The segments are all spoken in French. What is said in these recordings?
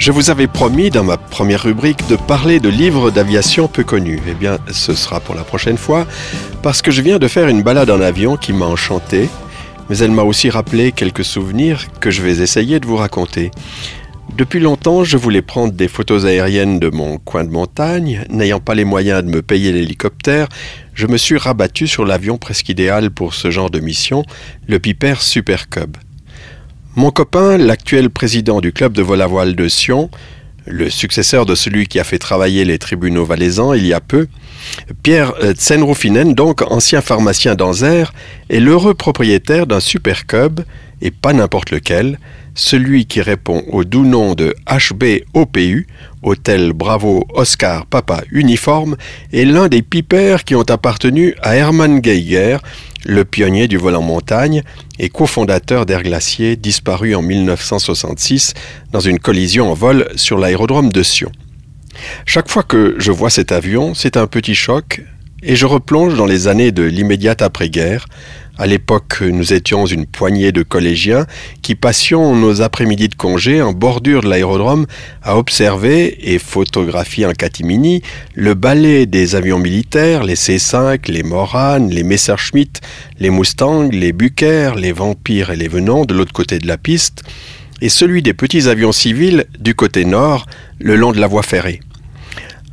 Je vous avais promis dans ma première rubrique de parler de livres d'aviation peu connus. Eh bien, ce sera pour la prochaine fois, parce que je viens de faire une balade en avion qui m'a enchanté, mais elle m'a aussi rappelé quelques souvenirs que je vais essayer de vous raconter. Depuis longtemps, je voulais prendre des photos aériennes de mon coin de montagne. N'ayant pas les moyens de me payer l'hélicoptère, je me suis rabattu sur l'avion presque idéal pour ce genre de mission, le Piper Super Cub. Mon copain, l'actuel président du club de vol à voile de Sion, le successeur de celui qui a fait travailler les tribunaux valaisans il y a peu, Pierre euh, Tsenroufinen, donc ancien pharmacien d'Anzer, est l'heureux propriétaire d'un super cub, et pas n'importe lequel, celui qui répond au doux nom de HBOPU, Hôtel Bravo Oscar Papa Uniforme, est l'un des pipers qui ont appartenu à Hermann Geiger, le pionnier du vol en montagne et cofondateur d'Air Glacier, disparu en 1966 dans une collision en vol sur l'aérodrome de Sion. Chaque fois que je vois cet avion, c'est un petit choc, et je replonge dans les années de l'immédiate après-guerre, à l'époque, nous étions une poignée de collégiens qui passions nos après-midi de congé en bordure de l'aérodrome à observer et photographier en catimini le balai des avions militaires, les C-5, les Morane, les Messerschmitt, les Mustang, les Bucker, les Vampires et les Venants de l'autre côté de la piste, et celui des petits avions civils du côté nord, le long de la voie ferrée.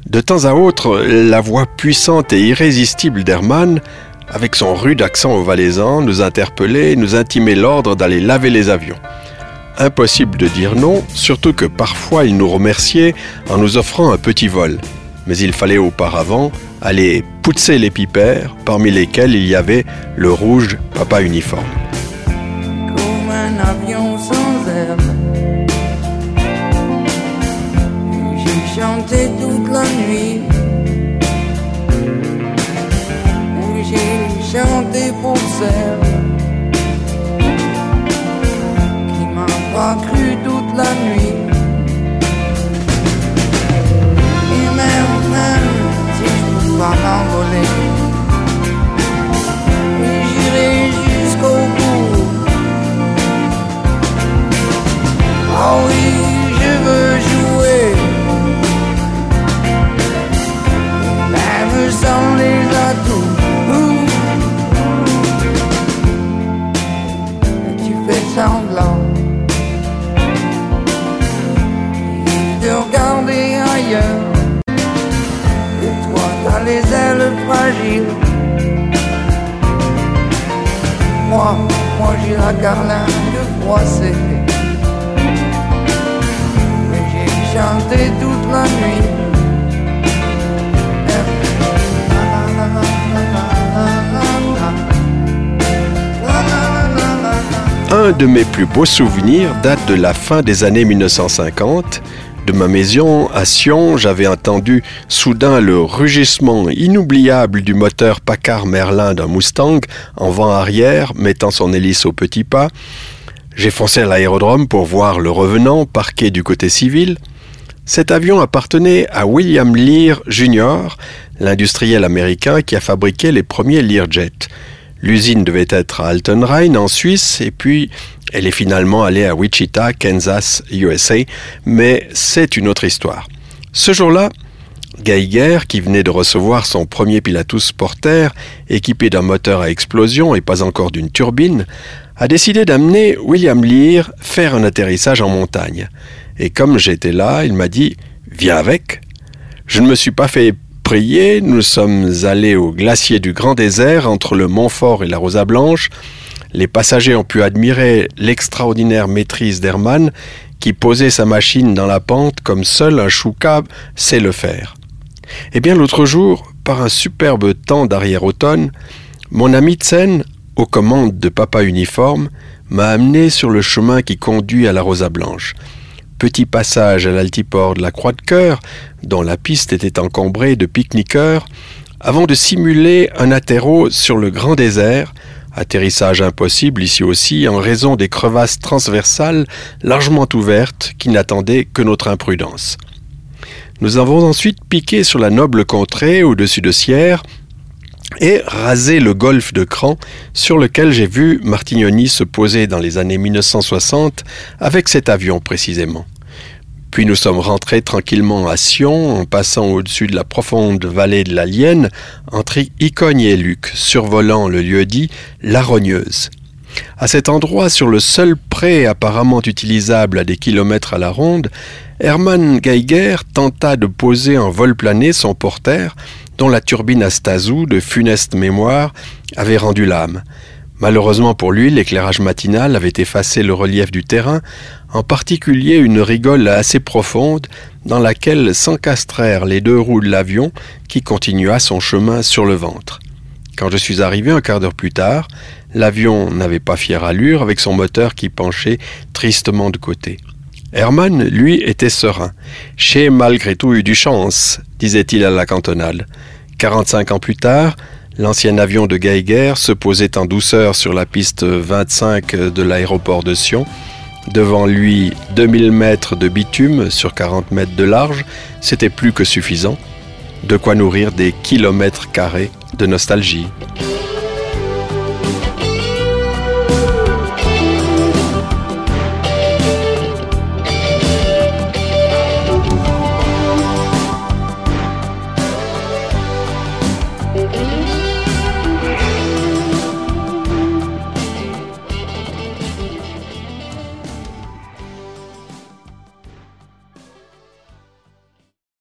De temps à autre, la voix puissante et irrésistible d'Hermann avec son rude accent au valaisan, nous interpellait et nous intimait l'ordre d'aller laver les avions. Impossible de dire non, surtout que parfois il nous remerciait en nous offrant un petit vol. Mais il fallait auparavant aller pousser les pipères, parmi lesquels il y avait le rouge papa uniforme. Chanter pour qui m'a pas cru toute la nuit. Et même si je peux pas m'envoler, Moi, moi j'ai la carlingue froissée. Mais j'ai chanté toute la nuit. Un de mes plus beaux souvenirs date de la fin des années 1950. De ma maison à Sion, j'avais entendu soudain le rugissement inoubliable du moteur Packard Merlin d'un Mustang en vent arrière, mettant son hélice au petit pas. J'ai foncé à l'aérodrome pour voir le revenant parqué du côté civil. Cet avion appartenait à William Lear Jr., l'industriel américain qui a fabriqué les premiers Learjet. L'usine devait être à Altenrhein en Suisse et puis elle est finalement allée à Wichita, Kansas, USA, mais c'est une autre histoire. Ce jour-là, Geiger, qui venait de recevoir son premier Pilatus Porter, équipé d'un moteur à explosion et pas encore d'une turbine, a décidé d'amener William Lear faire un atterrissage en montagne. Et comme j'étais là, il m'a dit Viens avec. Je ne me suis pas fait nous sommes allés au glacier du Grand Désert entre le Montfort et la Rosa Blanche. Les passagers ont pu admirer l'extraordinaire maîtrise d'Hermann qui posait sa machine dans la pente comme seul un chouka sait le faire. Eh bien l'autre jour, par un superbe temps d'arrière-automne, mon ami Tsen, aux commandes de Papa Uniforme, m'a amené sur le chemin qui conduit à la Rosa Blanche petit passage à l'altiport de la Croix de Cœur, dont la piste était encombrée de pique-niqueurs, avant de simuler un atterro sur le grand désert, atterrissage impossible ici aussi en raison des crevasses transversales largement ouvertes qui n'attendaient que notre imprudence. Nous avons ensuite piqué sur la noble contrée au-dessus de Sierre, et raser le golfe de Cran sur lequel j'ai vu Martignoni se poser dans les années 1960 avec cet avion précisément. Puis nous sommes rentrés tranquillement à Sion en passant au-dessus de la profonde vallée de la Lienne entre Icogne et Luc, survolant le lieu-dit La Rogneuse. À cet endroit, sur le seul pré apparemment utilisable à des kilomètres à la ronde, Hermann Geiger tenta de poser en vol plané son porteur dont la turbine à Stazou, de funeste mémoire, avait rendu l'âme. Malheureusement pour lui, l'éclairage matinal avait effacé le relief du terrain, en particulier une rigole assez profonde dans laquelle s'encastrèrent les deux roues de l'avion qui continua son chemin sur le ventre. Quand je suis arrivé un quart d'heure plus tard, l'avion n'avait pas fière allure avec son moteur qui penchait tristement de côté. Hermann, lui, était serein. J'ai malgré tout eu du chance, disait-il à la cantonade. Quarante-cinq ans plus tard, L'ancien avion de Geiger se posait en douceur sur la piste 25 de l'aéroport de Sion. Devant lui, 2000 mètres de bitume sur 40 mètres de large, c'était plus que suffisant. De quoi nourrir des kilomètres carrés de nostalgie.